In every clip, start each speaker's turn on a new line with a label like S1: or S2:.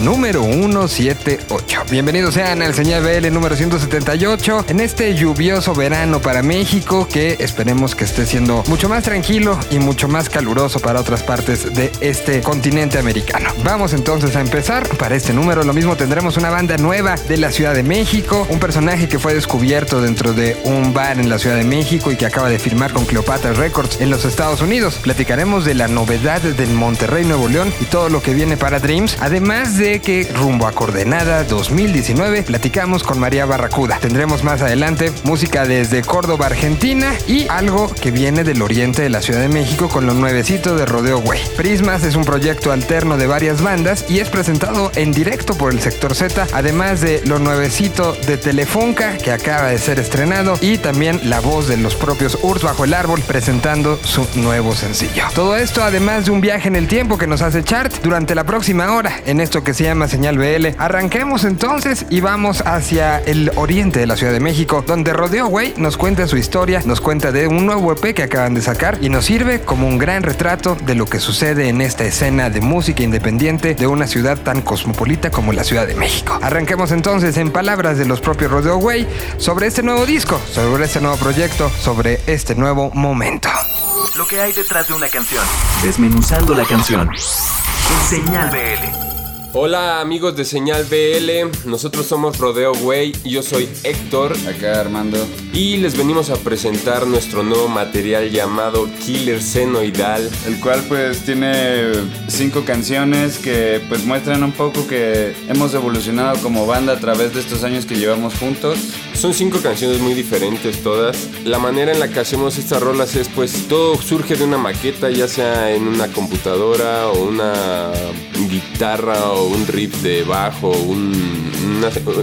S1: Número 178. Bienvenidos sean al Señal BL número 178 en este lluvioso verano para México que esperemos que esté siendo mucho más tranquilo y mucho más caluroso para otras partes de este continente americano. Vamos entonces a empezar. Para este número lo mismo tendremos una banda nueva de la Ciudad de México, un personaje que fue descubierto dentro de un bar en la Ciudad de México y que acaba de firmar con Cleopatra Records en los Estados Unidos. Platicaremos de la novedad del Monterrey Nuevo León y todo lo que viene para Dreams, además de que rumbo a Coordenada 2019 platicamos con María Barracuda. Tendremos más adelante música desde Córdoba, Argentina y algo que viene del oriente de la Ciudad de México con lo nuevecito de Rodeo Güey. Prismas es un proyecto alterno de varias bandas y es presentado en directo por el sector Z, además de lo nuevecito de Telefunca que acaba de ser estrenado y también la voz de los propios Urs bajo el árbol presentando su nuevo sencillo. Todo esto además de un viaje en el tiempo que nos hace Chart durante la próxima hora en esto que se llama Señal BL. Arranquemos entonces y vamos hacia el oriente de la Ciudad de México, donde Rodeo Güey nos cuenta su historia, nos cuenta de un nuevo EP que acaban de sacar y nos sirve como un gran retrato de lo que sucede en esta escena de música independiente de una ciudad tan cosmopolita como la Ciudad de México. Arranquemos entonces en palabras de los propios Rodeo Güey sobre este nuevo disco, sobre este nuevo proyecto, sobre este nuevo momento.
S2: Lo que hay detrás de una canción. Desmenuzando la canción. En Señal BL.
S3: Hola amigos de Señal BL, nosotros somos Rodeo Way, yo soy Héctor,
S4: acá Armando,
S3: y les venimos a presentar nuestro nuevo material llamado Killer Senoidal,
S4: el cual pues tiene cinco canciones que pues muestran un poco que hemos evolucionado como banda a través de estos años que llevamos juntos.
S3: Son cinco canciones muy diferentes todas. La manera en la que hacemos estas rolas es pues todo surge de una maqueta, ya sea en una computadora o una guitarra o un riff de bajo,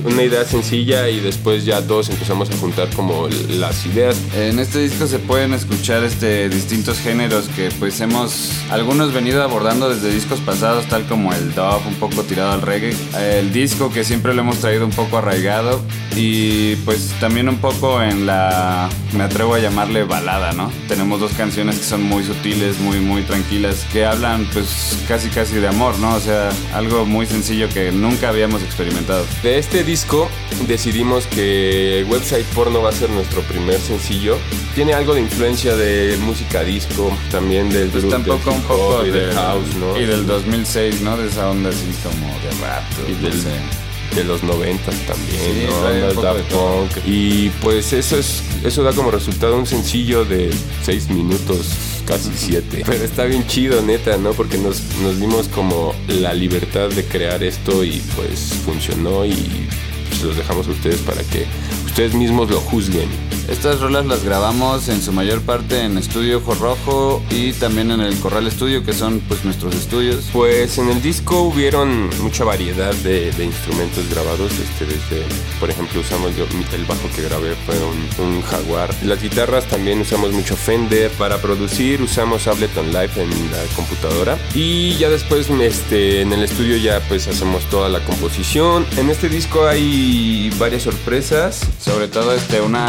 S3: una, idea sencilla y después ya todos empezamos a juntar como las ideas.
S4: En este disco se pueden escuchar este, distintos géneros que pues hemos algunos venido abordando desde discos pasados, tal como el dub, un poco tirado al reggae, el disco que siempre lo hemos traído un poco arraigado y pues también un poco en la, me atrevo a llamarle balada, ¿no? Tenemos dos canciones que son muy sutiles, muy, muy tranquilas, que hablan pues casi casi de amor, ¿no? O sea, algo muy sencillo que nunca habíamos experimentado.
S3: De este disco decidimos que Website Porno va a ser nuestro primer sencillo. Tiene algo de influencia de música disco, también del,
S4: pues tampoco un poco de house, ¿no? Y del 2006, ¿no? De esa onda así como de rap.
S3: Y del, de los 90 también, ¿no? Y pues eso es eso da como resultado un sencillo de 6 minutos, casi 7. Pero está bien chido, neta, ¿no? Porque nos, nos dimos como la libertad de crear esto y pues funcionó y pues los dejamos a ustedes para que ustedes mismos lo juzguen.
S4: Estas rolas las grabamos en su mayor parte en Estudio Ojo Rojo y también en el Corral Estudio, que son pues nuestros estudios.
S3: Pues en el disco hubieron mucha variedad de, instrumentos grabados. Este, desde, por ejemplo, usamos yo, el bajo que grabé fue un, Jaguar. Las guitarras también usamos mucho Fender. Para producir usamos Ableton Live en la computadora. Y ya después este, en el estudio ya pues hacemos toda la composición. En este disco hay varias sorpresas.
S4: Sobre todo este, una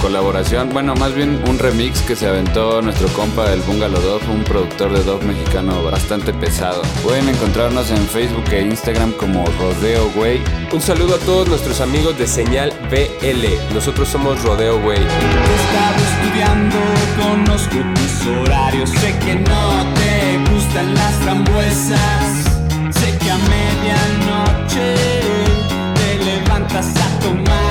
S4: colaboración, bueno, más bien un remix que se aventó nuestro compa del Bungalow Dog, un productor de dog mexicano bastante pesado. Pueden encontrarnos en Facebook e Instagram como Rodeo Way.
S3: Un saludo a todos nuestros amigos de Señal BL. Nosotros somos Rodeo Way.
S5: He estudiando, conozco tus horarios, sé que no te gustan las frambuesas, sé que a medianoche te levantas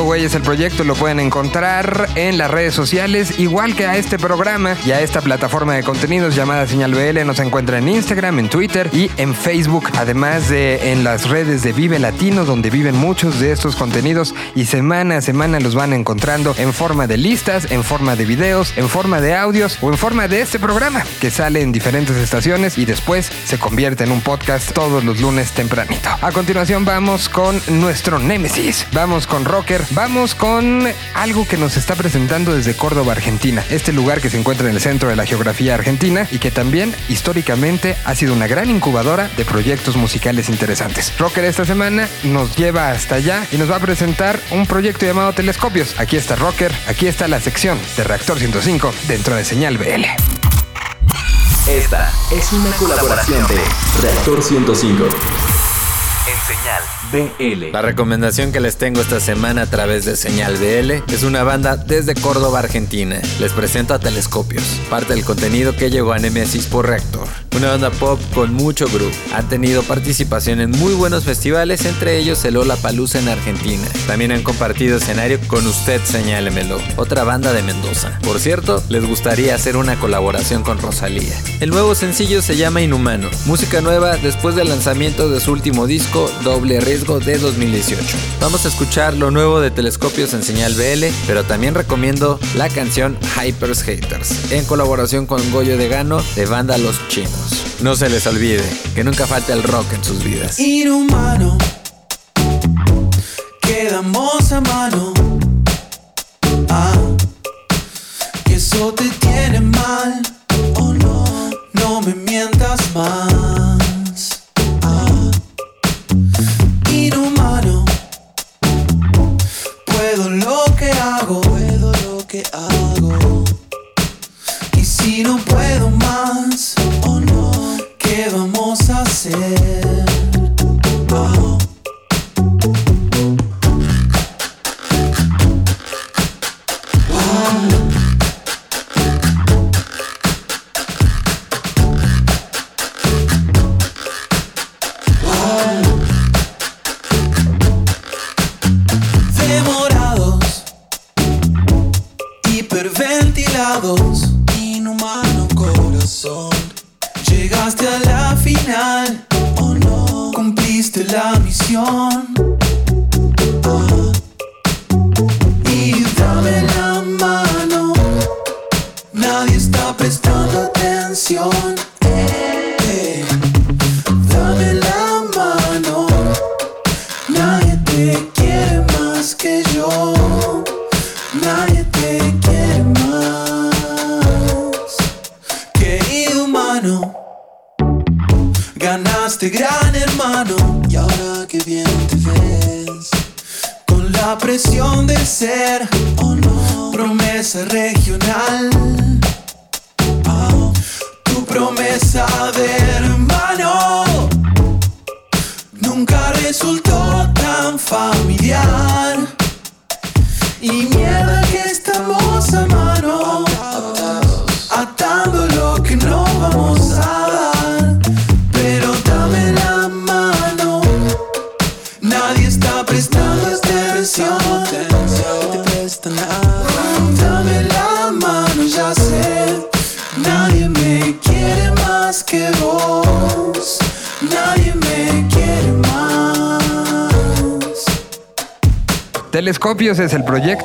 S1: Güey es el proyecto, lo pueden encontrar en las redes sociales, igual que a este programa y a esta plataforma de contenidos llamada Señal BL. Nos encuentran en Instagram, en Twitter y en Facebook, además de en las redes de Vive Latino, donde viven muchos de estos contenidos y semana a semana los van encontrando en forma de listas, en forma de videos, en forma de audios o en forma de este programa que sale en diferentes estaciones y después se convierte en un podcast todos los lunes tempranito. A continuación vamos con nuestro Némesis, vamos con Rocker, vamos con algo que nos está presentando desde Córdoba, Argentina, este lugar que se encuentra en el centro de la geografía argentina y que también históricamente ha sido una gran incubadora de proyectos musicales interesantes. Rocker esta semana nos lleva hasta allá y nos va a presentar un proyecto llamado Telescopios. Aquí está Rocker, aquí está la sección de Reactor 105 dentro de Señal BL.
S2: Esta es una colaboración de Reactor 105 en Señal BL.
S6: La recomendación que les tengo esta semana a través de Señal BL es una banda desde Córdoba, Argentina. Les presento a Telescopios, parte del contenido que llegó a Nemesis por Reactor. Una banda pop con mucho groove. Han tenido participación en muy buenos festivales, entre ellos el Lola Palusa en Argentina. También han compartido escenario con Usted Señálemelo, otra banda de Mendoza. Por cierto, les gustaría hacer una colaboración con Rosalía. El nuevo sencillo se llama Inhumano, música nueva después del lanzamiento de su último disco Doble Riesgo de 2018. Vamos a escuchar lo nuevo de Telescopios en señal BL, pero también recomiendo la canción Hypers Haters, en colaboración con Goyo de Gano de banda Los Chinos. No se les olvide que nunca falta el rock en sus vidas.
S5: Inhumano, quedamos a mano.
S1: Telescopios es el proyecto.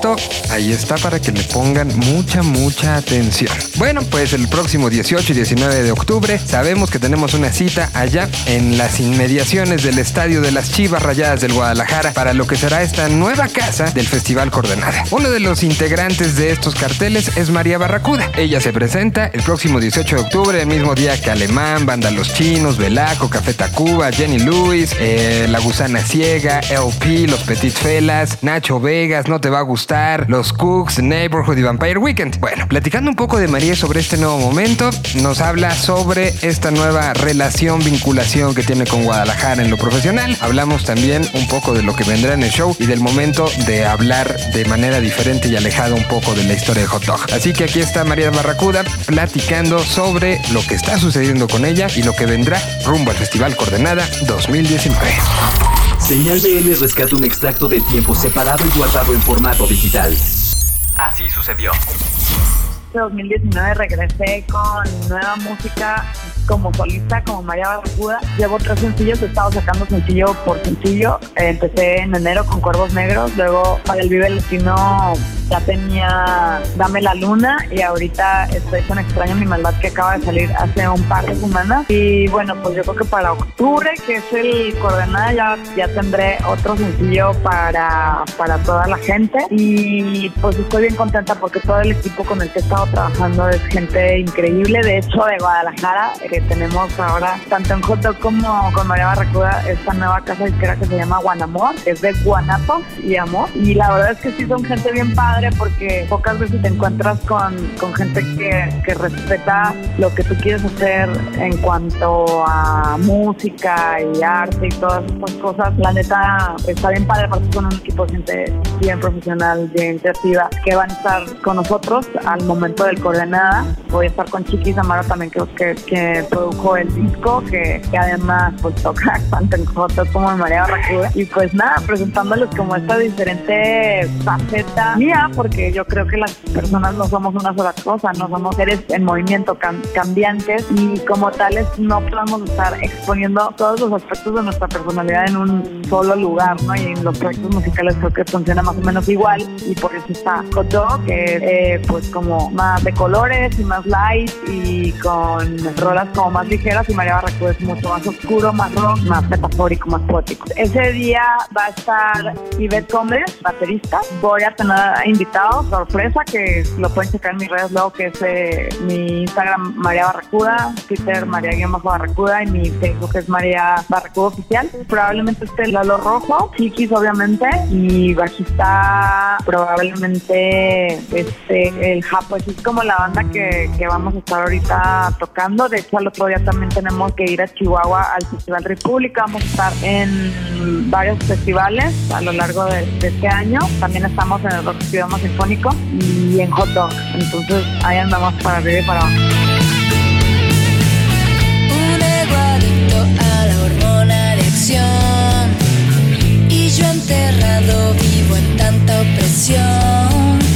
S1: Ahí está para que le pongan mucha, mucha atención. Bueno, pues el próximo 18 y 19 de octubre sabemos que tenemos una cita allá en las inmediaciones del Estadio de las Chivas Rayadas del Guadalajara para lo que será esta nueva casa del Festival Coordenada. Uno de los integrantes de estos carteles es María Barracuda. Ella se presenta el próximo 18 de octubre, el mismo día que Alemán, Banda Los Chinos, Velaco, Café Tacuba, Jenny Lewis, eh, La Gusana Ciega, LP, Los Petit Felas, Nacho Vegas, No Te Va a Gustar, Los Cooks, Neighborhood y Vampire Weekend. Bueno, platicando un poco de María sobre este nuevo momento, nos habla sobre esta nueva relación, vinculación que tiene con Guadalajara en lo profesional. Hablamos también un poco de lo que vendrá en el show y del momento de hablar de manera diferente y alejada un poco de la historia de Hot Dog. Así que aquí está María Barracuda platicando sobre lo que está sucediendo con ella y lo que vendrá rumbo al Festival Coordenada 2019.
S2: Señal BL rescata un extracto del tiempo separado y guardado en formato digital. Así sucedió.
S7: Este 2019 regresé con nueva música como solista, como María Barracuda. Llevo tres sencillos, he estado sacando sencillo por sencillo. Empecé en enero con Cuervos Negros, luego para el Vive Latino ya tenía Dame la Luna y ahorita estoy con Extraño Mi Maldad que acaba de salir hace un par de semanas. Y bueno, pues yo creo que para octubre, que es el coordenada, ya, ya tendré otro sencillo para, para toda la gente. Y pues estoy bien contenta porque todo el equipo con el que he estado trabajando es gente increíble. De hecho, de Guadalajara, que tenemos ahora tanto en Joto como con María Barracuda esta nueva casa disquera que se llama Guanamor, que es de Guanato y Amor. Y la verdad es que sí son gente bien padre porque pocas veces te encuentras con, con gente que, que, respeta lo que tú quieres hacer en cuanto a música y arte y todas estas cosas. La neta está bien padre porque son un equipo gente bien profesional, bien creativa, que van a estar con nosotros al momento del coordenada. Voy a estar con Chiqui Zamaro también, que, que, que produjo el disco, que, además pues toca tanto en nosotros como en María Barracuda. Y pues nada, presentándoles como esta diferente faceta mía porque yo creo que las personas no somos una sola cosa, no somos seres en movimiento cambiantes y como tales no podemos estar exponiendo todos los aspectos de nuestra personalidad en un solo lugar, ¿no? Y en los proyectos musicales creo que funciona más o menos igual y por eso está Koto, que eh, pues como más de colores y más light y con rolas como más ligeras y María Barracuda es mucho más oscuro, más rock, más metafórico, más poético. Ese día va a estar Ivette Gómez, baterista. Voy a tener invitado, sorpresa, que lo pueden checar en mis redes luego, que es eh, mi Instagram María Barracuda, Twitter María-Barracuda y mi Facebook es María Barracuda Oficial. Probablemente esté Lalo Rojo, Chiquis obviamente, y bajista probablemente este el Japo, es como la banda que vamos a estar ahorita tocando. De hecho, al otro también tenemos que ir a Chihuahua al Festival República. Vamos a estar en varios festivales a lo largo de, este año. También estamos en el Rock Ciudad Sinfónico y en Hot Dog. Entonces ahí andamos para arriba y para abajo.
S8: Un ego adicto a la hormona y yo enterrado vivo en tanta opresión.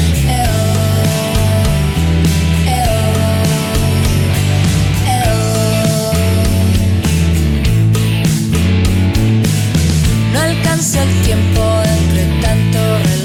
S8: El tiempo entre tanto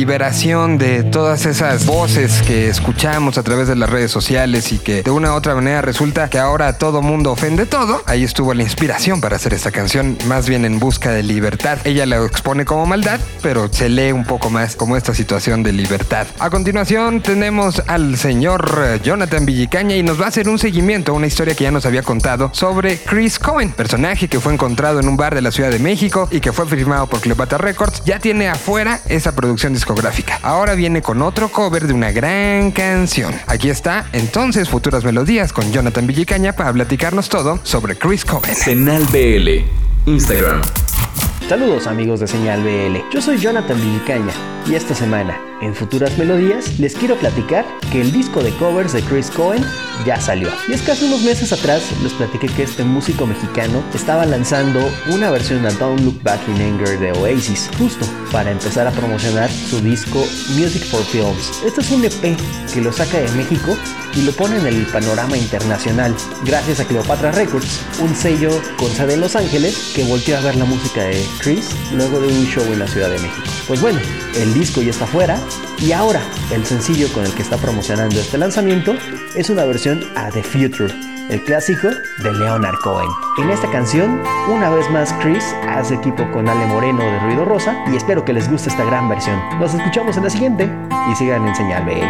S1: liberación de todas esas voces que escuchamos a través de las redes sociales y que de una u otra manera resulta que ahora todo mundo ofende todo. Ahí estuvo la inspiración para hacer esta canción, más bien en busca de libertad. Ella la expone como maldad, pero se lee un poco más como esta situación de libertad. A continuación tenemos al señor eh, Jonathan Villicaña y nos va a hacer un seguimiento a una historia que ya nos había contado sobre Chris Cohen, personaje que fue encontrado en un bar de la Ciudad de México y que fue firmado por Cleopatra Records. Ya tiene afuera esa producción discográfica. Ahora viene con otro cover de una gran canción. Aquí está entonces Futuras Melodías con Jonathan Villicaña para platicarnos todo sobre Chris Cohen.
S2: Señal BL. Instagram.
S9: Saludos amigos de Señal BL, yo soy Jonathan Villicaña y esta semana, en Futuras Melodías, les quiero platicar que el disco de covers de Chris Cohen ya salió. Y es que hace unos meses atrás les platiqué que este músico mexicano estaba lanzando una versión de Don't Look Back in Anger de Oasis, justo para empezar a promocionar su disco Music for Films. Este es un EP que lo saca de México y lo pone en el panorama internacional, gracias a Cleopatra Records, un sello con sede en Los Ángeles que volteó a ver la música de Chris luego de un show en la Ciudad de México. Pues bueno, el disco ya está fuera y ahora el sencillo con el que está promocionando este lanzamiento es una versión a The Future, el clásico de Leonard Cohen. En esta canción, una vez más Chris hace equipo con Ale Moreno de Ruido Rosa y espero que les guste esta gran versión. Nos escuchamos en la siguiente y sigan en Señal BL.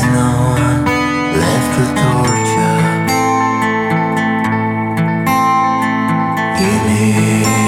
S10: It's left to torture. Give me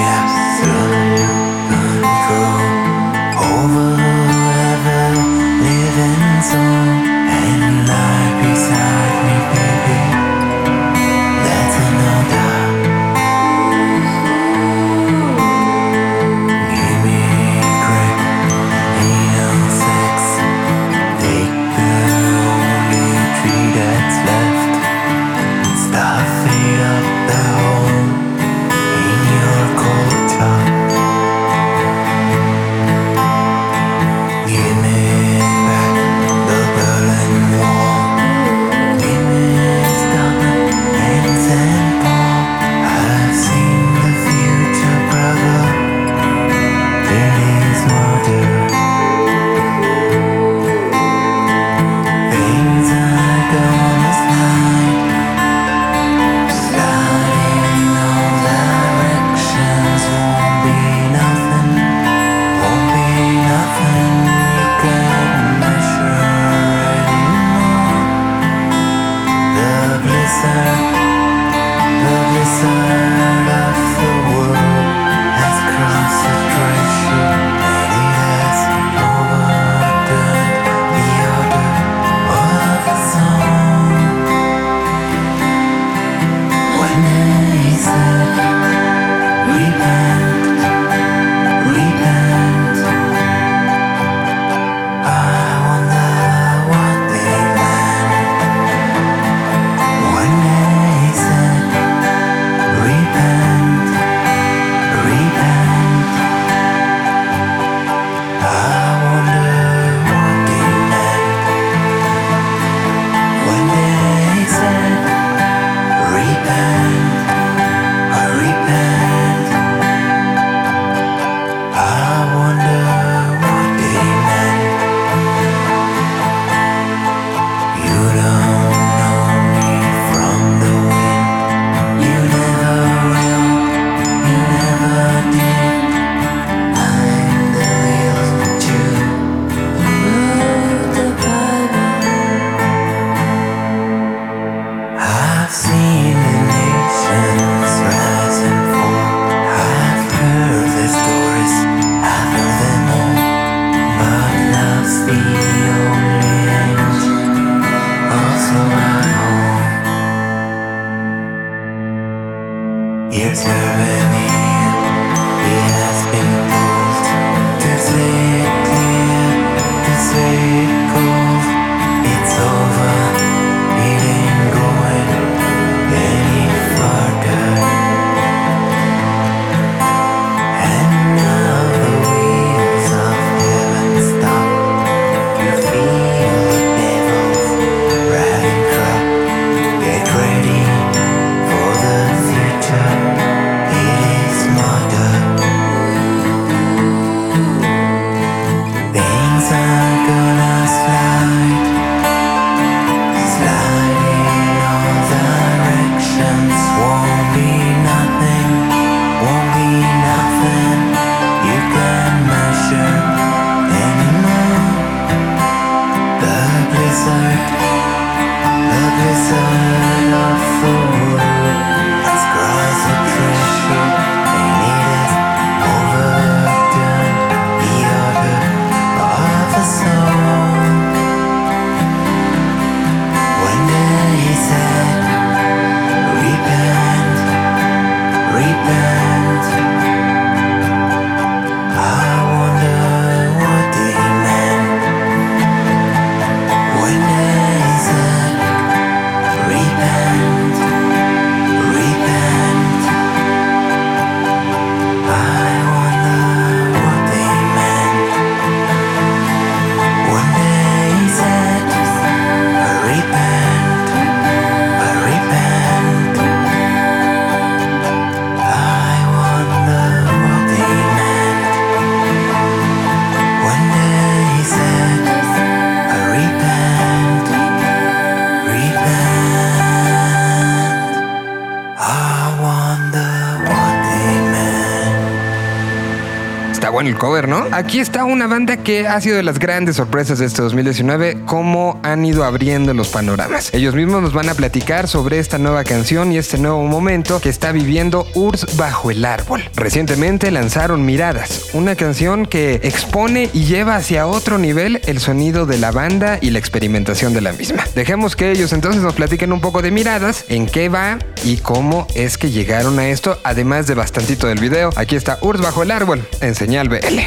S1: cover, ¿no? Aquí está una banda que ha sido de las grandes sorpresas de este 2019, cómo han ido abriendo los panoramas. Ellos mismos nos van a platicar sobre esta nueva canción y este nuevo momento que está viviendo Urs bajo el árbol. Recientemente lanzaron Miradas, una canción que expone y lleva hacia otro nivel el sonido de la banda y la experimentación de la misma. Dejemos que ellos entonces nos platiquen un poco de Miradas, en qué va y cómo es que llegaron a esto, además de bastantito del video. Aquí está Urs bajo el árbol en señal BL.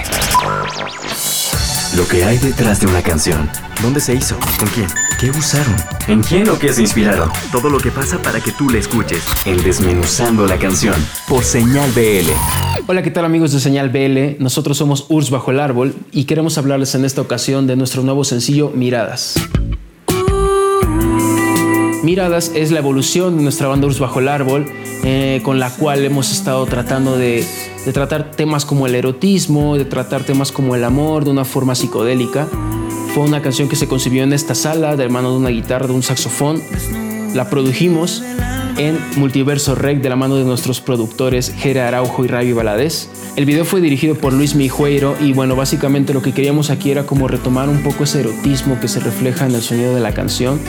S2: Lo que hay detrás de una canción. ¿Dónde se hizo? ¿Con quién? ¿Qué usaron? ¿En quién o qué se inspiraron? Todo lo que pasa para que tú la escuches. En Desmenuzando la canción. Por señal BL.
S11: Hola, ¿qué tal amigos de Señal BL? Nosotros somos Urs Bajo el Árbol y queremos hablarles en esta ocasión de nuestro nuevo sencillo Miradas. Miradas es la evolución de nuestra banda Urs Bajo el Árbol, eh, con la cual hemos estado tratando de, tratar temas como el erotismo, de tratar temas como el amor de una forma psicodélica. Fue una canción que se concibió en esta sala de mano de una guitarra, de un saxofón. La produjimos en Multiverso Rec de la mano de nuestros productores Jera Araujo y Ravi Valadez. El video fue dirigido por Luis Mijueiro y bueno, básicamente lo que queríamos aquí era como retomar un poco ese erotismo que se refleja en el sonido de la canción.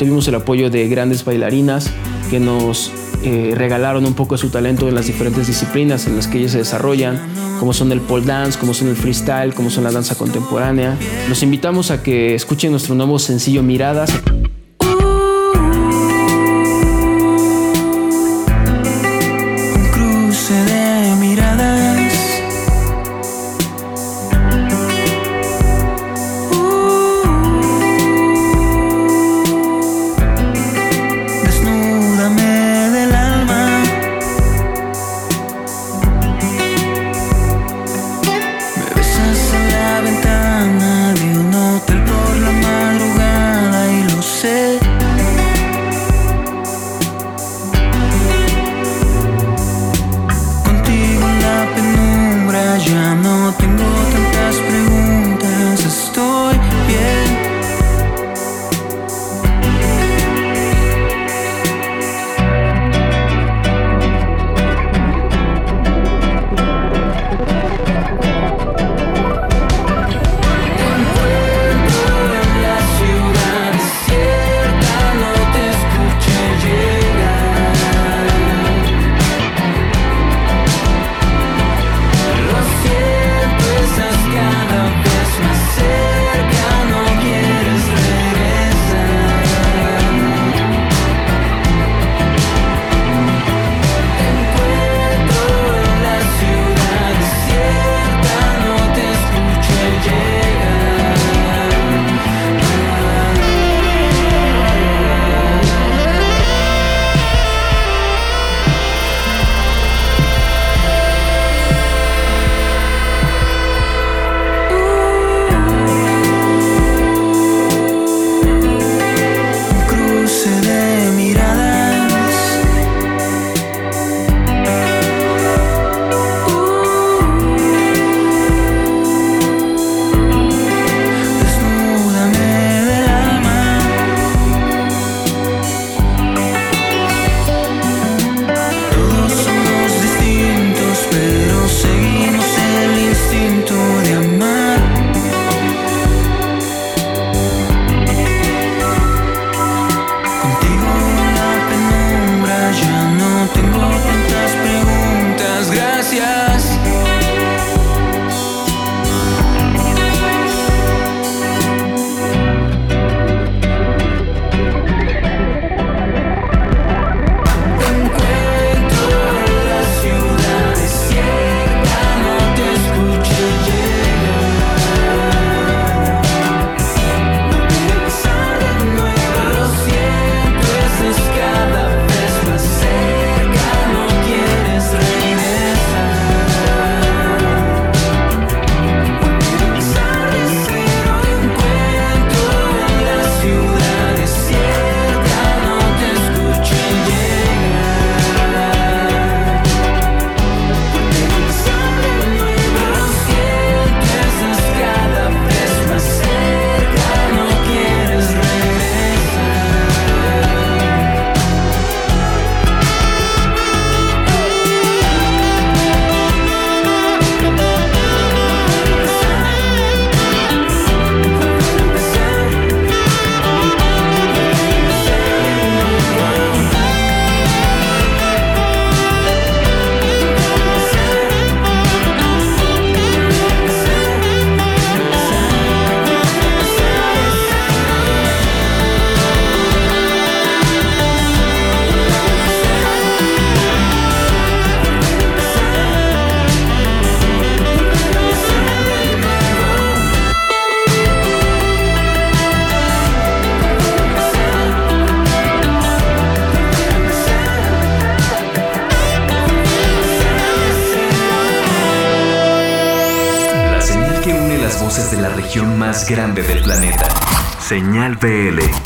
S11: Tuvimos el apoyo de grandes bailarinas que nos eh, regalaron un poco de su talento en las diferentes disciplinas en las que ellas se desarrollan, como son el pole dance, como son el freestyle, como son la danza contemporánea. Los invitamos a que escuchen nuestro nuevo sencillo Miradas.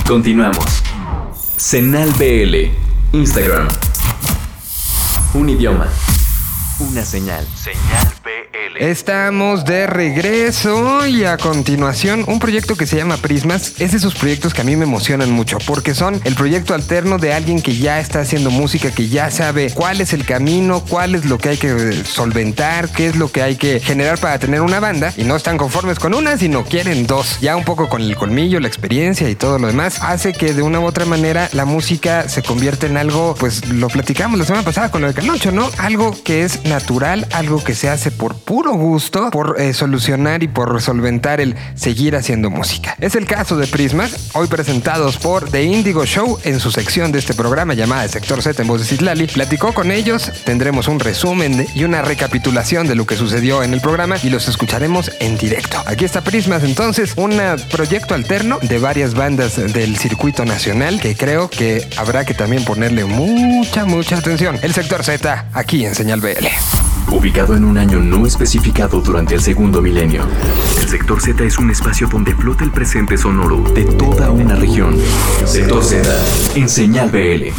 S2: Continuamos. Señal BL. Instagram. Un idioma. Una señal. Señal.
S1: Estamos de regreso y a continuación un proyecto que se llama Prismas. Es de esos proyectos que a mí me emocionan mucho porque son el proyecto alterno de alguien que ya está haciendo música, que ya sabe cuál es el camino, cuál es lo que hay que solventar, qué es lo que hay que generar para tener una banda y no están conformes con una, sino quieren dos. Ya un poco con el colmillo, la experiencia y todo lo demás hace que de una u otra manera la música se convierta en algo, pues lo platicamos la semana pasada con lo de Canocho, ¿no? Algo que es natural, algo que se hace por puro gusto, por eh, solucionar y por solventar el seguir haciendo música. Es el caso de Prismas, hoy presentados por The Indigo Show en su sección de este programa llamada Sector Z en voz de Citlali. Platicó con ellos, tendremos un resumen y una recapitulación de lo que sucedió en el programa y los escucharemos en directo. Aquí está Prismas entonces, un proyecto alterno de varias bandas del circuito nacional que creo que habrá que también ponerle mucha, mucha atención. El Sector Z, aquí en Señal BL.
S2: Ubicado en un año no especificado durante el segundo milenio, el sector Z es un espacio donde flota el presente sonoro de toda una región. Sector Z, en señal BL.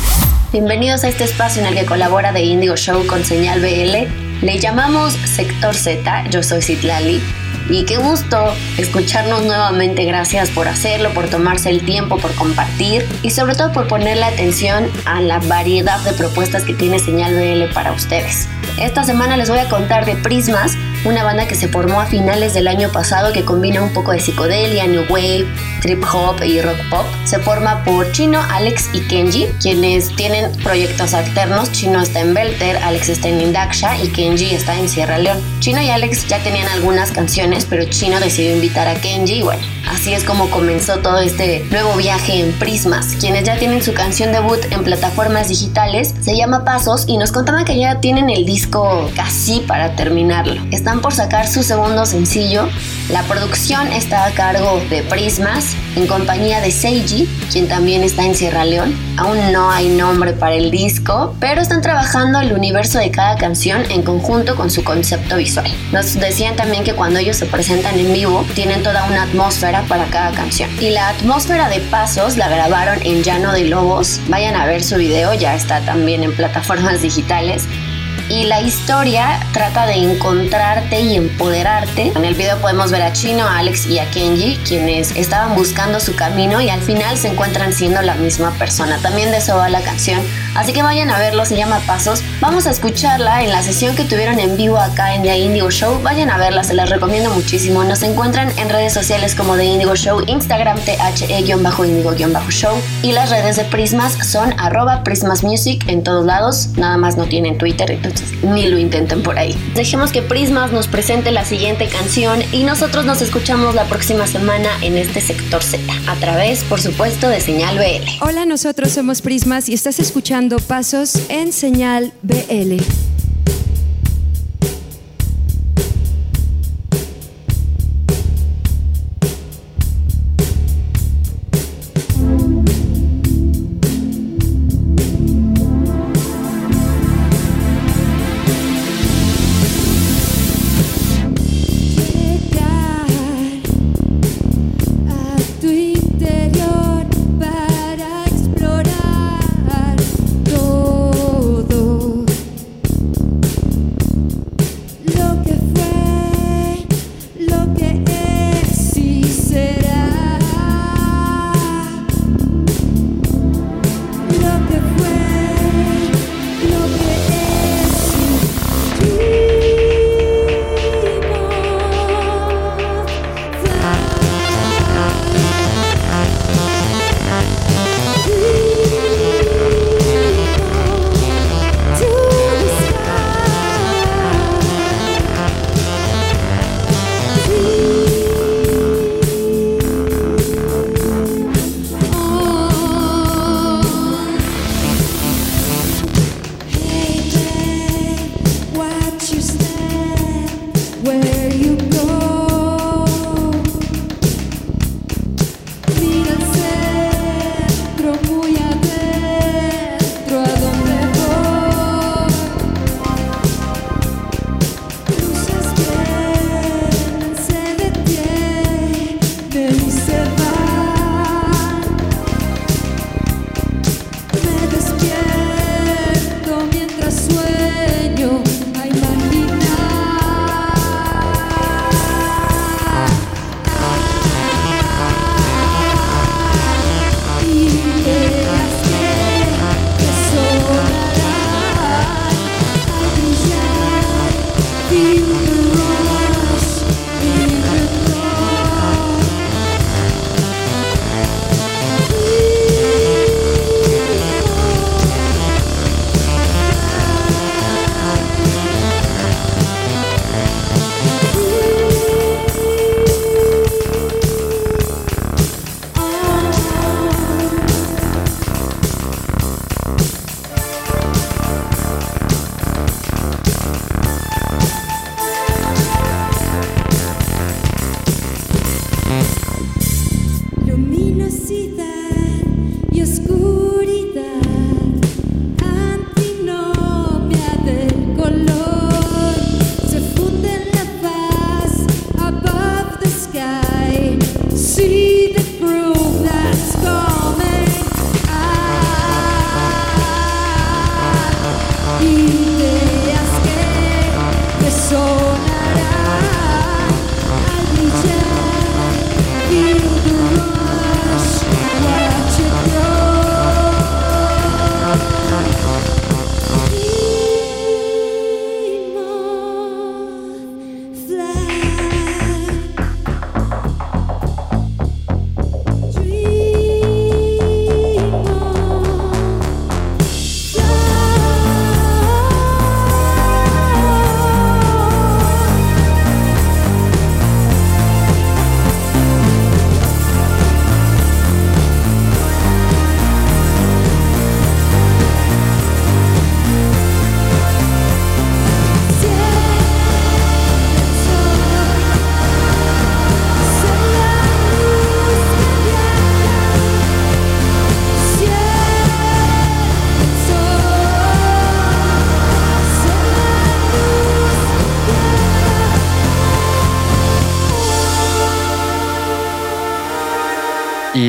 S12: Bienvenidos a este espacio en el que colabora The Indigo Show con Señal BL. Le llamamos Sector Z, yo soy Citlali. Y qué gusto escucharnos nuevamente. Gracias por hacerlo, por tomarse el tiempo, por compartir y sobre todo por ponerle atención a la variedad de propuestas que tiene Señal BL para ustedes. Esta semana les voy a contar de Prismas, una banda que se formó a finales del año pasado que combina un poco de psicodelia, new wave, trip hop y rock pop. Se forma por Chino, Alex y Kenji, quienes tienen proyectos alternos. Chino está en Belter, Alex está en Indaksha y Kenji está en Sierra León. Chino y Alex ya tenían algunas canciones, pero Chino decidió invitar a Kenji y bueno, así es como comenzó todo este nuevo viaje en Prismas. Quienes ya tienen su canción debut en plataformas digitales se llama Pasos y nos contaban que ya tienen el disco casi para terminarlo. Están por sacar su segundo sencillo. La producción está a cargo de Prismas en compañía de Seiji, quien también está en Sierra León. Aún no hay nombre para el disco, pero están trabajando el universo de cada canción en conjunto con su concepto visual. Nos decían también que cuando ellos se presentan en vivo tienen toda una atmósfera para cada canción. Y la atmósfera de Pasos la grabaron en Llano de Lobos. Vayan a ver su video, ya está también en plataformas digitales. Y la historia trata de encontrarte y empoderarte. En el video podemos ver a Chino, a Alex y a Kenji, quienes estaban buscando su camino y al final se encuentran siendo la misma persona. También de eso va la canción. Así que vayan a verlo, se llama Pasos. Vamos a escucharla en la sesión que tuvieron en vivo acá en The Indigo Show. Vayan a verla, se las recomiendo muchísimo. Nos encuentran en redes sociales como The Indigo Show, Instagram THE-Indigo-Show y las redes de Prismas son arroba Prismas Music en todos lados. Nada más no tienen Twitter, entonces ni lo intenten por ahí. Dejemos que Prismas nos presente la siguiente canción y nosotros nos escuchamos la próxima semana en este sector Z, a través, por supuesto, de Señal BL.
S13: Hola, nosotros somos Prismas y estás escuchando Pasos en Señal BL.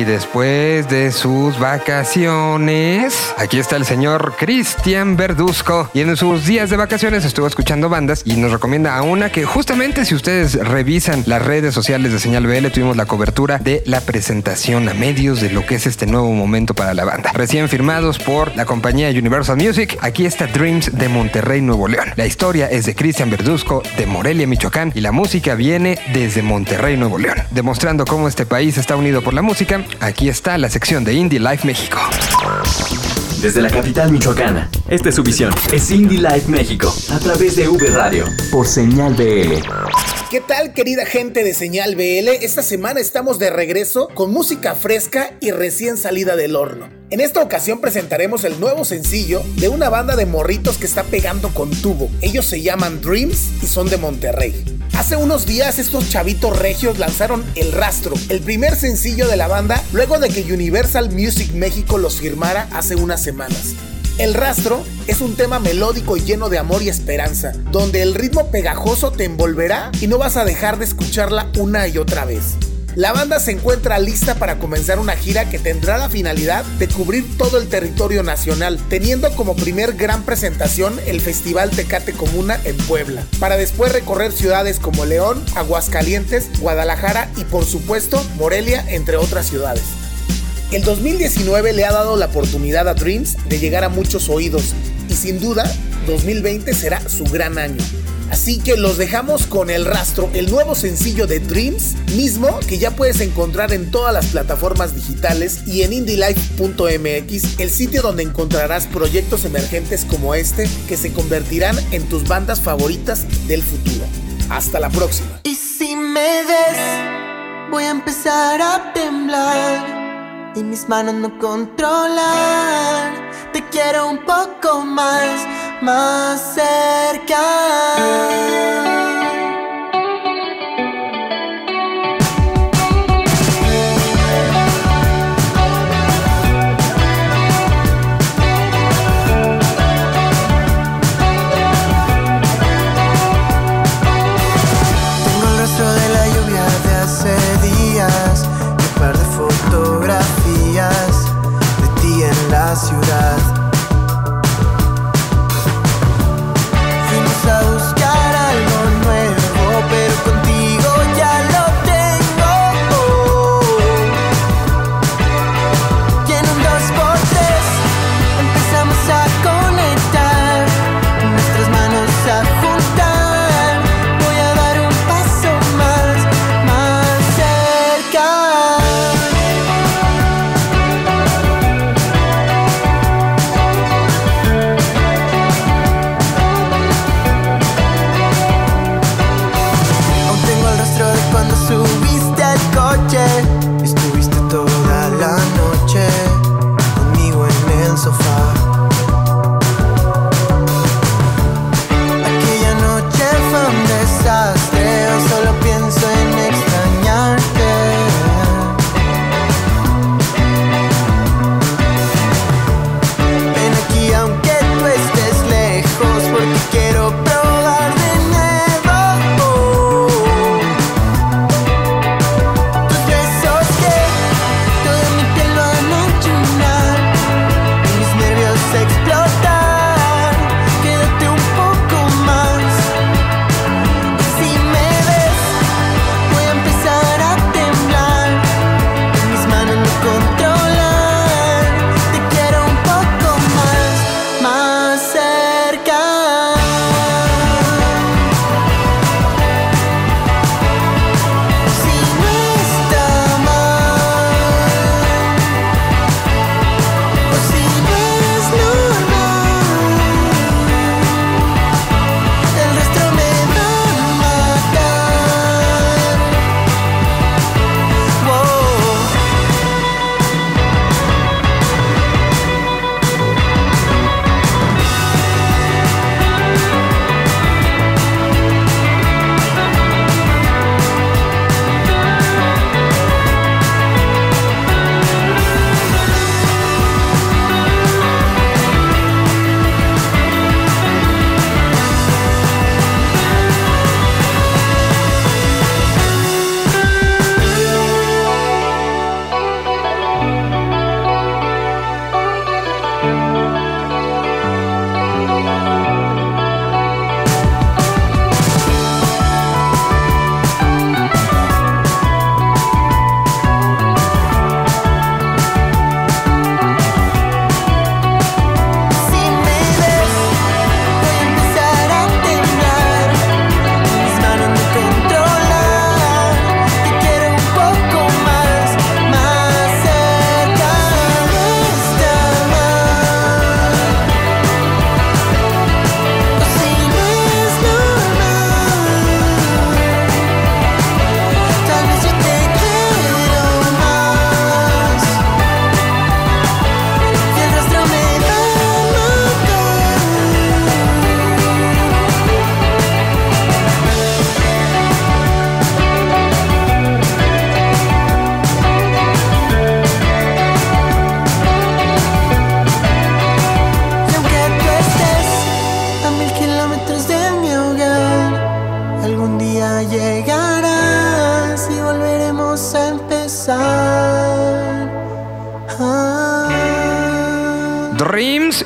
S1: Después de sus vacaciones, aquí está el señor Cristian Verduzco. Y en sus días de vacaciones estuvo escuchando bandas y nos recomienda a una que justamente si ustedes revisan las redes sociales de Señal BL, tuvimos la cobertura de la presentación a medios de lo que es este nuevo momento para la banda. Recién firmados por la compañía Universal Music, aquí está Dreams de Monterrey, Nuevo León. La historia es de Cristian Verduzco de Morelia, Michoacán y la música viene desde Monterrey, Nuevo León. Demostrando cómo este país está unido por la música, aquí está la sección de Indie Life México.
S2: Desde la capital michoacana, esta es su visión. Es Indie Life México, a través de V Radio, por señal BL.
S14: ¿Qué tal querida gente de Señal BL? Esta semana estamos de regreso con música fresca y recién salida del horno. En esta ocasión presentaremos el nuevo sencillo de una banda de morritos que está pegando con tubo. Ellos se llaman Dreams y son de Monterrey. Hace unos días estos chavitos regios lanzaron El Rastro, el primer sencillo de la banda luego de que Universal Music México los firmara hace unas semanas. El rastro es un tema melódico y lleno de amor y esperanza, donde el ritmo pegajoso te envolverá y no vas a dejar de escucharla una y otra vez. La banda se encuentra lista para comenzar una gira que tendrá la finalidad de cubrir todo el territorio nacional, teniendo como primer gran presentación el Festival Tecate Comuna en Puebla, para después recorrer ciudades como León, Aguascalientes, Guadalajara y por supuesto Morelia, entre otras ciudades. El 2019 le ha dado la oportunidad a Dreams de llegar a muchos oídos y sin duda 2020 será su gran año. Así que los dejamos con El Rastro, el nuevo sencillo de Dreams, mismo que ya puedes encontrar en todas las plataformas digitales y en indielife.mx, el sitio donde encontrarás proyectos emergentes como este que se convertirán en tus bandas favoritas del futuro. Hasta la próxima.
S15: Y si me voy a empezar a temblar y mis manos no controlan. Te quiero un poco más, más cerca.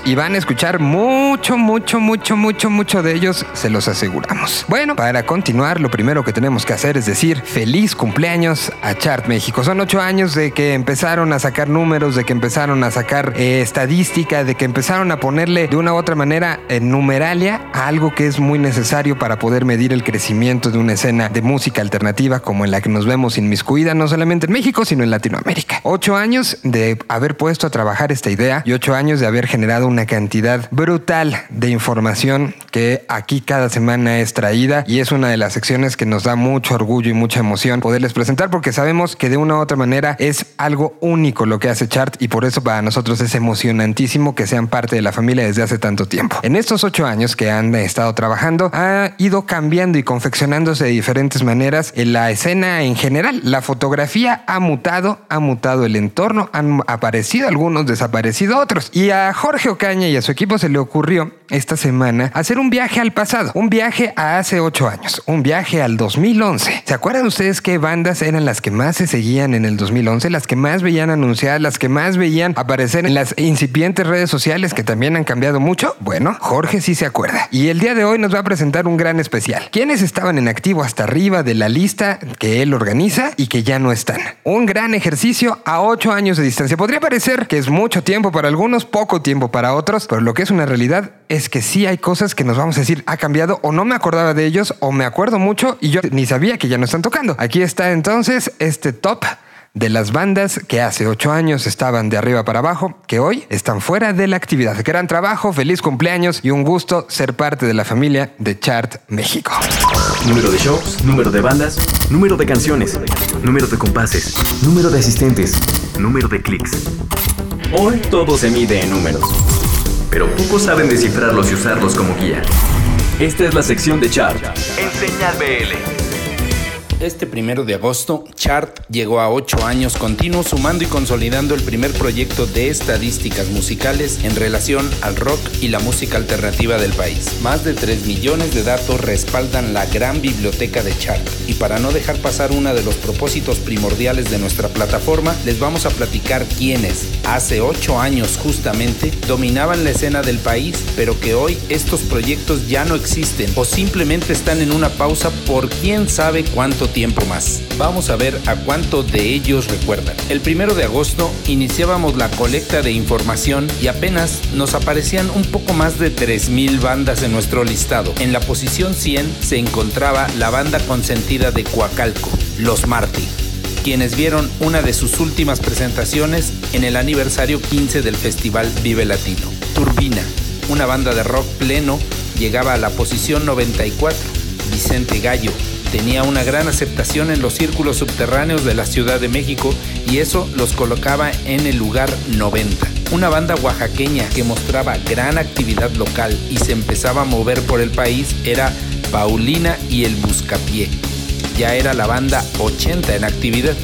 S15: Y
S1: van a escuchar mucho, mucho, mucho, mucho, mucho de ellos, se los aseguramos. Bueno, para continuar, lo primero que tenemos que hacer es decir feliz cumpleaños a Chart México. Son ocho años de que empezaron a sacar números, de que empezaron a sacar eh, estadística, de que empezaron a ponerle de una u otra manera en numeralia a algo que es muy necesario para poder medir el crecimiento de una escena de música alternativa como en la que nos vemos inmiscuida no solamente en México, sino en Latinoamérica. Ocho años de haber puesto a trabajar esta idea y ocho años de haber generado una cantidad brutal de información que aquí cada semana es traída y es una de las secciones que nos da mucho orgullo y mucha emoción poderles presentar porque sabemos que de una u otra manera es algo único lo que hace Chart y por eso para nosotros es emocionantísimo que sean parte de la familia desde hace tanto tiempo. En estos ocho años que han estado trabajando ha ido cambiando y confeccionándose de diferentes maneras en la escena en general. La fotografía ha mutado, ha mutado el entorno, han aparecido algunos, desaparecido otros. Y a Jorge Ocaña y a su equipo se le ocurrió esta semana hacer un viaje al pasado, un viaje a hace ocho años, un viaje al 2011. ¿Se acuerdan ustedes qué bandas eran las que más se seguían en el 2011, las que más veían anunciadas, las que más veían aparecer en las incipientes redes sociales que también han cambiado mucho? Bueno, Jorge sí se acuerda. Y el día de hoy nos va a presentar un gran especial. ¿Quiénes estaban en activo hasta arriba de la lista que él organiza y que ya no están? Un gran ejercicio a ocho años de distancia. Podría parecer que es mucho tiempo para algunos, poco tiempo para otros, pero lo que es una realidad es que sí hay cosas que nos vamos a decir ha cambiado o no me acordaba de ellos o me acuerdo mucho y yo ni sabía que ya no están tocando. Aquí está entonces este top de las bandas que hace ocho años estaban de arriba para abajo, que hoy están fuera de la actividad. Gran trabajo, feliz cumpleaños y un gusto ser parte de la familia de Chart México.
S2: Número de shows, número de bandas, número de canciones, número de compases, número de asistentes, número de clics. Hoy todo se mide en números, pero pocos saben descifrarlos y usarlos como guía. Esta es la sección de Chart en Señal BL.
S16: Este primero de agosto, Chart llegó a 8 años continuos sumando y consolidando el primer proyecto de estadísticas musicales en relación al rock y la música alternativa del país. Más de 3 millones de datos respaldan la gran biblioteca de Chart. Y para no dejar pasar uno de los propósitos primordiales de nuestra plataforma, les vamos a platicar quiénes, hace 8 años justamente, dominaban la escena del país, pero que hoy estos proyectos ya no existen o simplemente están en una pausa por quién sabe cuánto tiempo más. Vamos a ver a cuánto de ellos recuerdan. El primero de agosto iniciábamos la colecta de información y apenas nos aparecían un poco más de 3.000 bandas en nuestro listado. En la posición 100 se encontraba la banda consentida de Coacalco, Los Martí quienes vieron una de sus últimas presentaciones en el aniversario 15 del Festival Vive Latino. Turbina, una banda de rock pleno, llegaba a la posición 94. Vicente Gallo, tenía una gran aceptación en los círculos subterráneos de la Ciudad de México y eso los colocaba en el lugar 90. Una banda oaxaqueña que mostraba gran actividad local y se empezaba a mover por el país era Paulina y el Buscapié. Ya era la banda 80 en actividad.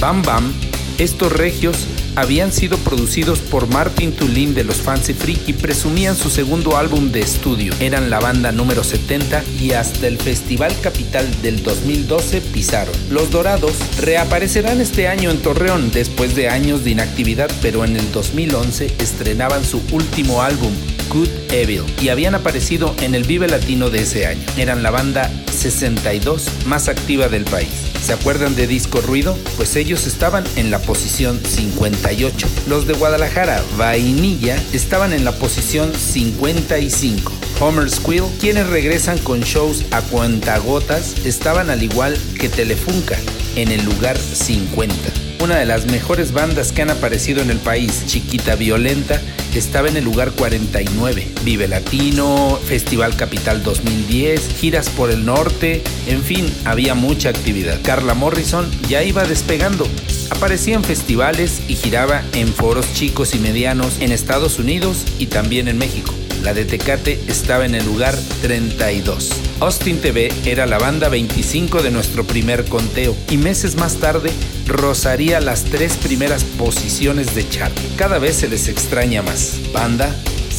S16: Bam Bam, estos regios habían sido producidos por Martin Tulin de los Fancy Free y presumían su segundo álbum de estudio. Eran la banda número 70 y hasta el Festival Capital del 2012 pisaron. Los Dorados reaparecerán este año en Torreón después de años de inactividad, pero en el 2011 estrenaban su último álbum, Good Evil, y habían aparecido en el Vive Latino de ese año. Eran la banda 62 más activa del país. ¿Se acuerdan de Disco Ruido? Pues ellos estaban en la posición 58. Los de Guadalajara, Vainilla, estaban en la posición 55. Homer Squill, quienes regresan con shows a cuentagotas, estaban al igual que Telefunca, en el lugar 50. Una de las mejores bandas que han aparecido en el país, Chiquita Violenta, estaba en el lugar 49. Vive Latino, Festival Capital 2010, giras por el norte, en fin, había mucha actividad. Carla Morrison ya iba despegando. Aparecía en festivales y giraba en foros chicos y medianos en Estados Unidos y también en México. La de Tecate estaba en el lugar 32. Austin TV era la banda 25 de nuestro primer conteo y meses más tarde rozaría las tres primeras posiciones de chart. Cada vez se les extraña más. Banda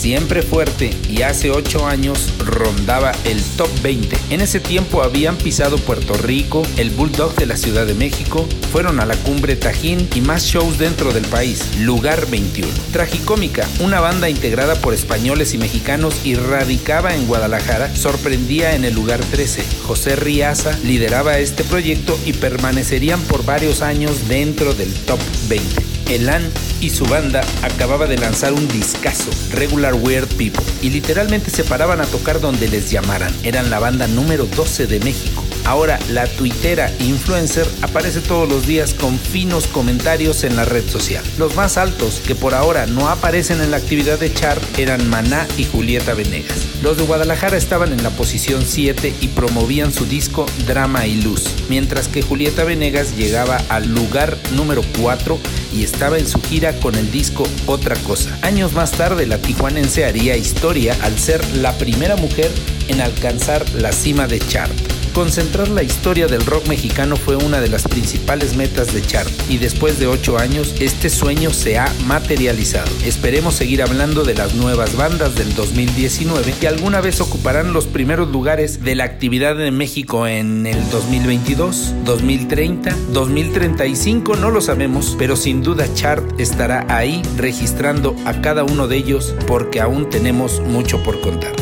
S16: siempre fuerte y hace 8 años rondaba el top 20. En ese tiempo habían pisado Puerto Rico, el Bulldog de la Ciudad de México, fueron a la cumbre Tajín y más shows dentro del país. Lugar 21. Tragicómica, una banda integrada por españoles y mexicanos y radicaba en Guadalajara, sorprendía en el lugar 13. José Riaza lideraba este proyecto y permanecerían por varios años dentro del top 20. Elan y su banda acababa de lanzar un discazo, Regular Weird People, y literalmente se paraban a tocar donde les llamaran. Eran la banda número 12 de México. Ahora la tuitera influencer aparece todos los días con finos comentarios en la red social. Los más altos, que por ahora no aparecen en la actividad de chart, eran Maná y Julieta Venegas. Los de Guadalajara estaban en la posición 7 y promovían su disco Drama y Luz, mientras que Julieta Venegas llegaba al lugar número 4 y estaba en su gira con el disco Otra Cosa. Años más tarde, la tijuanense haría historia al ser la primera mujer en alcanzar la cima de chart. Concentrar la historia del rock mexicano fue una de las principales metas de Chart y después de ocho años este sueño se ha materializado. Esperemos seguir hablando de las nuevas bandas del 2019 que alguna vez ocuparán los primeros lugares de la actividad en México en el 2022, 2030, 2035, no lo sabemos, pero sin duda Chart estará ahí registrando a cada uno de ellos porque aún tenemos mucho por contar.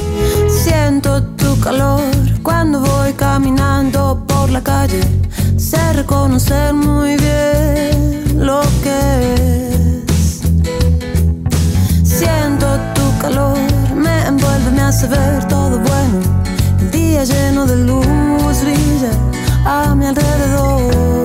S17: Siento tu calor cuando voy caminando por la calle. Sé reconocer muy bien lo que es. Siento tu calor, me envuelve, me hace ver todo bueno. El día lleno de luz brilla a mi alrededor.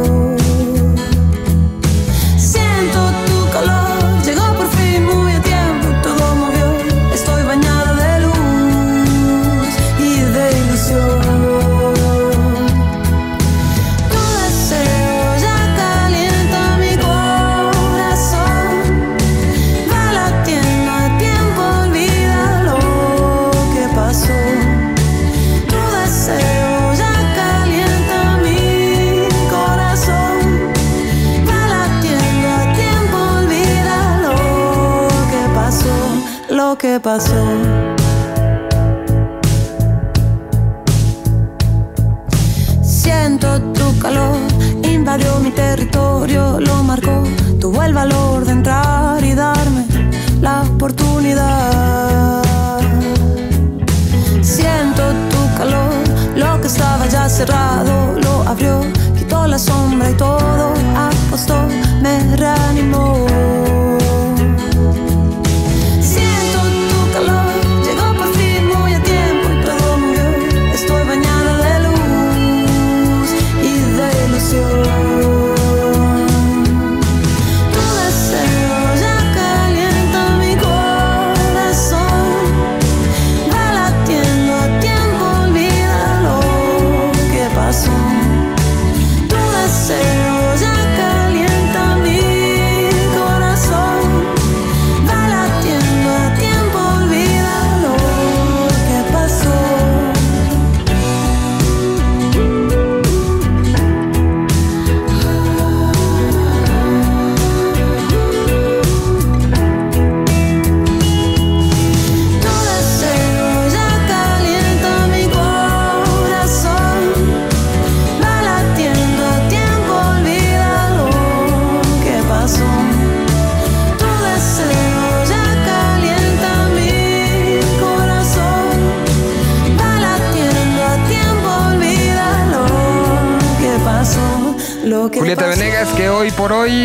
S17: Pasó. Siento tu calor, invadió mi territorio, lo marcó. Tuvo el valor de entrar y darme la oportunidad. Siento tu calor, lo que estaba ya cerrado lo abrió, quitó la sombra y todo apostó, me reanimó.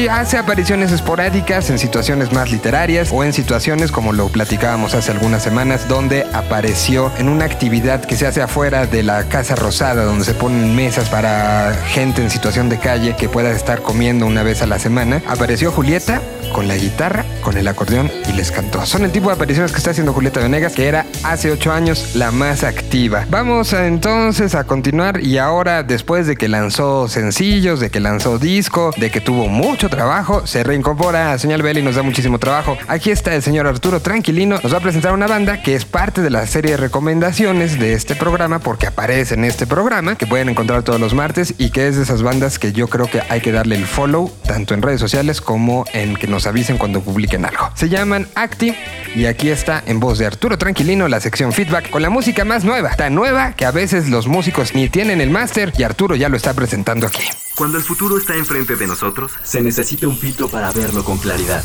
S1: Hace apariciones esporádicas en situaciones más literarias o en situaciones como lo platicábamos hace algunas semanas, donde apareció en una actividad que se hace afuera de la Casa Rosada, donde se ponen mesas para gente en situación de calle que pueda estar comiendo una vez a la semana. Apareció Julieta con la guitarra, con el acordeón y les cantó. Son el tipo de apariciones que está haciendo Julieta Venegas, que era hace ocho años la más activa. Vamos entonces a continuar y ahora después de que lanzó sencillos, de que lanzó disco, de que tuvo mucho trabajo, se reincorpora a Señal BL y nos da muchísimo trabajo. Aquí está el señor Arturo Tranquilino, nos va a presentar una banda que es parte de la serie de recomendaciones de este programa porque aparece en este programa, que pueden encontrar todos los martes y que es de esas bandas que yo creo que hay que darle el follow tanto en redes sociales como en que nos avisen cuando publiquen algo. Se llaman Acti y aquí está en voz de Arturo Tranquilino la sección feedback con la música más nueva, tan nueva que a veces los músicos ni tienen el máster y Arturo ya lo está presentando aquí.
S2: Cuando el futuro está enfrente de nosotros, se necesita un filtro para verlo con claridad.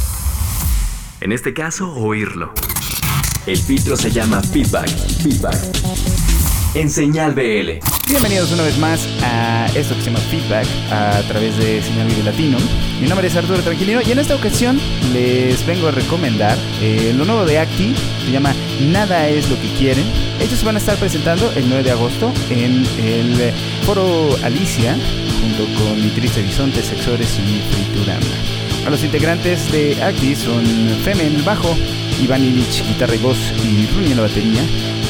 S2: En este caso, oírlo. El filtro se llama feedback. Feedback. En señal BL.
S18: Bienvenidos una vez más a esto que se llama Feedback a través de Señal Video Latino. Mi nombre es Arturo Tranquilino y en esta ocasión les vengo a recomendar eh, lo nuevo de Acti, se llama Nada es lo que quieren. Ellos se van a estar presentando el 9 de agosto en el Foro Alicia junto con Mi Triste Horizonte, Sexores y Friturama. A los integrantes de Acti son Femen bajo, Iván Illich guitarra y voz y Runi en la batería.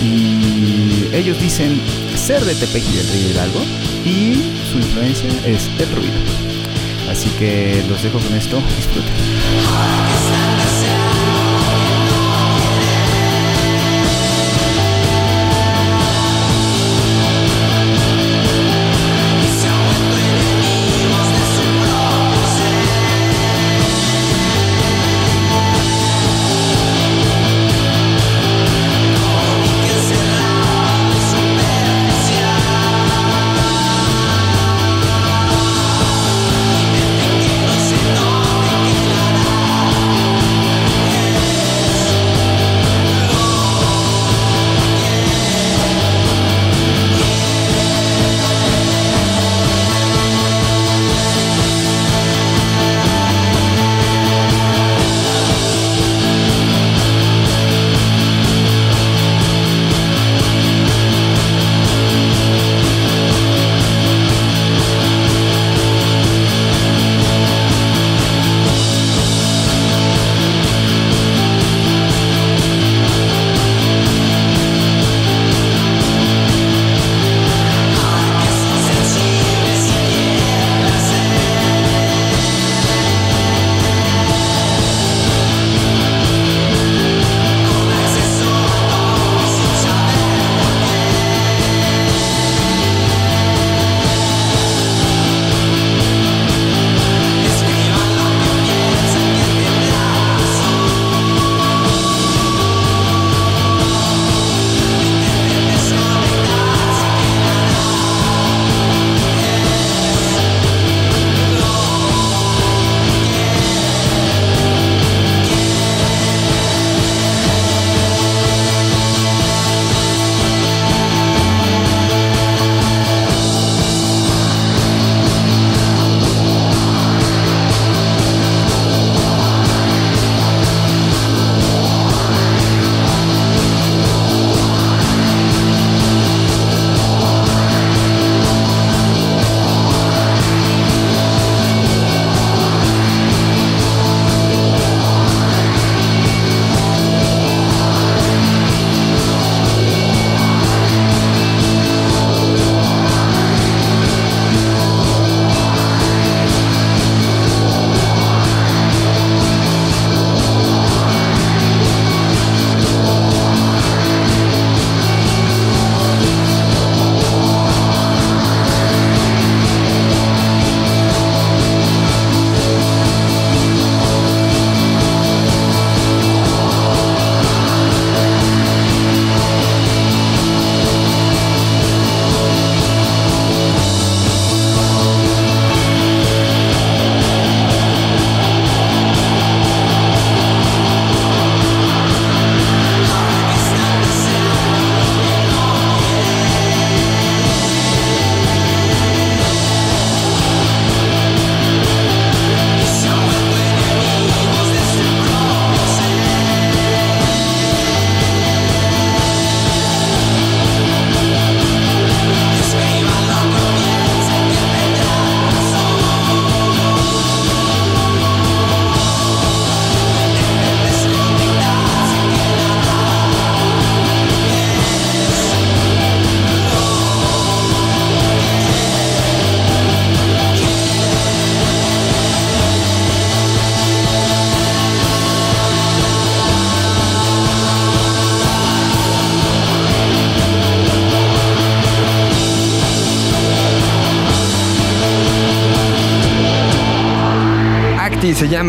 S18: Y ellos dicen ser de Tepeji del Río Hidalgo y su influencia es el ruido. Así que los dejo con esto, disfruten.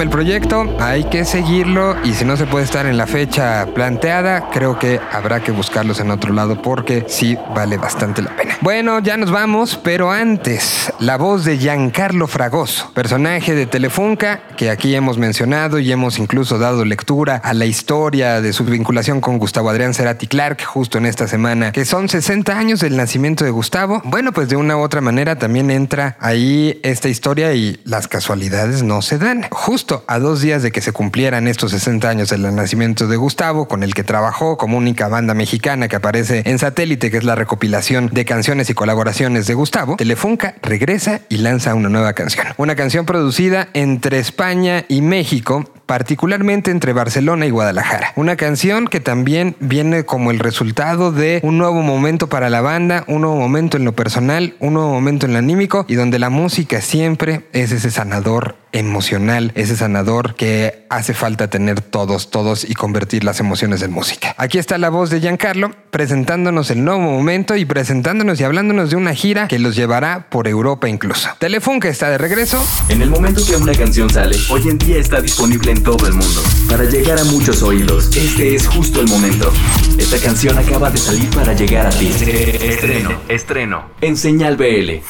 S1: El proyecto. Hay que seguirlo y si no se puede estar en la fecha planteada, creo que habrá que buscarlos en otro lado porque sí vale bastante la pena. Bueno, ya nos vamos, pero antes, la voz de Giancarlo Fragoso, personaje de Telefunca que aquí hemos mencionado y hemos incluso dado lectura a la historia de su vinculación con Gustavo Adrián Cerati Clark justo en esta semana, que son 60 años del nacimiento de Gustavo. Bueno, pues de una u otra manera también entra ahí esta historia y las casualidades no se dan. Justo a dos días de que se cumplieran estos 60 años del nacimiento de Gustavo, con el que trabajó como única banda mexicana que aparece en Satélite, que es la recopilación de canciones y colaboraciones de Gustavo, Telefunca regresa y lanza una nueva canción. Una canción producida entre España y México particularmente entre Barcelona y Guadalajara. Una canción que también viene como el resultado de un nuevo momento para la banda, un nuevo momento en lo personal, un nuevo momento en lo anímico y donde la música siempre es ese sanador emocional, ese sanador que hace falta tener todos, todos y convertir las emociones en música. Aquí está la voz de Giancarlo presentándonos el nuevo momento y presentándonos y hablándonos de una gira que los llevará por Europa incluso. Telefunca está de regreso.
S2: En el momento que una canción sale, hoy en día está disponible en todo el mundo. Para llegar a muchos oídos, este es justo el momento. Esta canción acaba de salir para llegar a ti. Estreno, estreno, en Señal BL.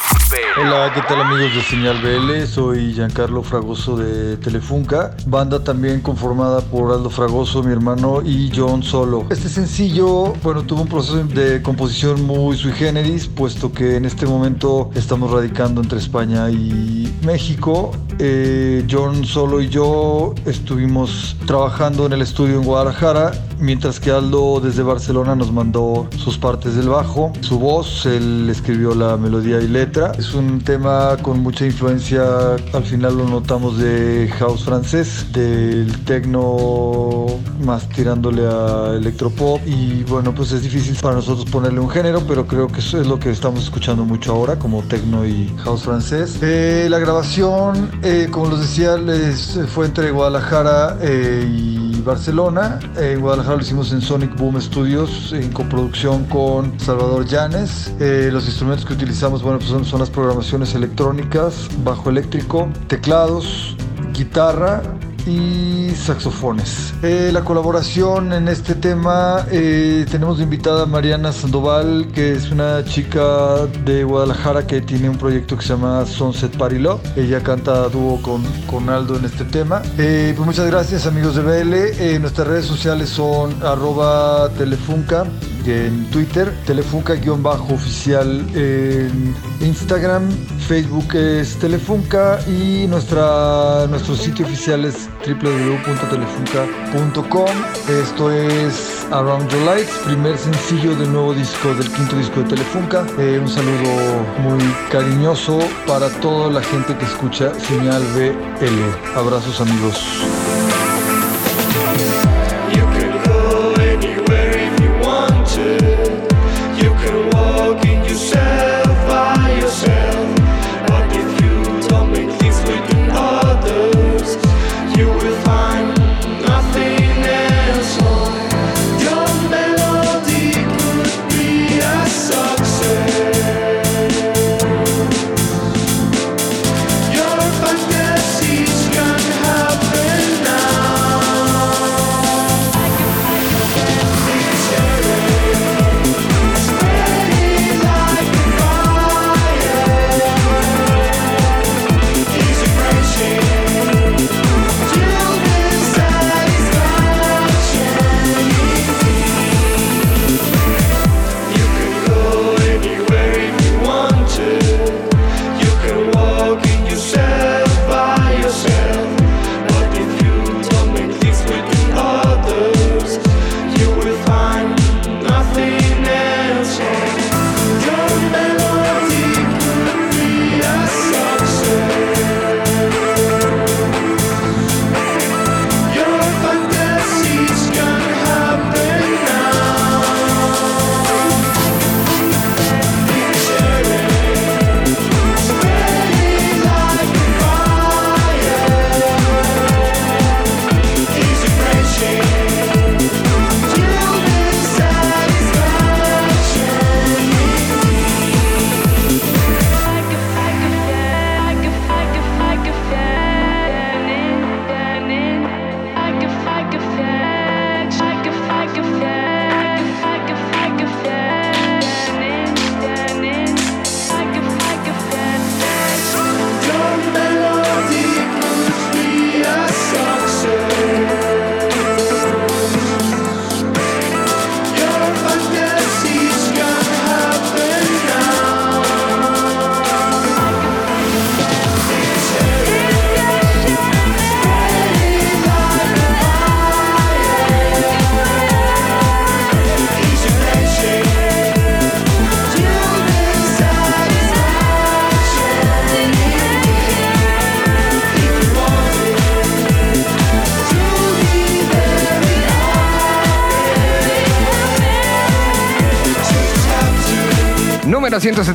S19: Hola, ¿qué tal amigos de Señal BL? Soy Giancarlo Fragoso de Telefunca, banda también conformada por Aldo Fragoso, mi hermano, y John Solo. Este sencillo, bueno, tuvo un proceso de composición muy sui generis, puesto que en este momento estamos radicando entre España y México. Eh, John Solo y yo estuvimos trabajando en el estudio en Guadalajara, mientras que Aldo desde Barcelona nos mandó sus partes del bajo, su voz, él escribió la melodía y letra. Es un tema con mucha influencia, al final lo notamos de house francés, del techno más tirándole a electropop y bueno, pues es difícil para nosotros ponerle un género, pero creo que eso es lo que estamos escuchando mucho ahora, como techno y house francés. Eh, la grabación, eh, como les decía, les fue entre Guadalajara eh, y Barcelona. En Guadalajara lo hicimos en Sonic Boom Studios, en coproducción con Salvador Llanes. Eh, los instrumentos que utilizamos, bueno, pues son, son las programaciones electrónicas, bajo eléctrico, teclados, guitarra y saxofones. Eh, la colaboración en este tema eh, tenemos invitada Mariana Sandoval, que es una chica de Guadalajara que tiene un proyecto que se llama Sunset Party. Ella canta dúo con, con Aldo en este tema. Eh, pues muchas gracias amigos de BL. Nuestras redes sociales son arroba telefunca en Twitter, Telefunca-oficial en Instagram, Facebook es Telefunca y nuestra, nuestro sitio oficial es www.telefunca.com. Esto es Around Your Lights, primer sencillo del nuevo disco, del quinto disco de Telefunca. Eh, un saludo muy cariñoso para toda la gente que escucha Señal BL. Abrazos amigos.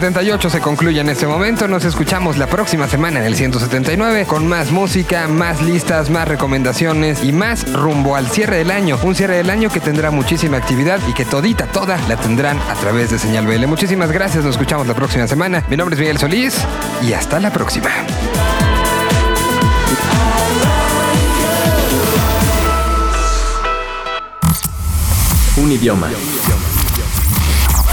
S1: 178 se concluye en este momento. Nos escuchamos la próxima semana en el 179 con más música, más listas, más recomendaciones y más rumbo al cierre del año. Un cierre del año que tendrá muchísima actividad y que todita, toda la tendrán a través de Señal BL. Muchísimas gracias, nos escuchamos la próxima semana. Mi nombre es Miguel Solís y hasta la próxima.
S2: Un idioma.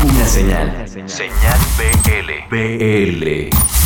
S2: Una señal. Señal BL. BL.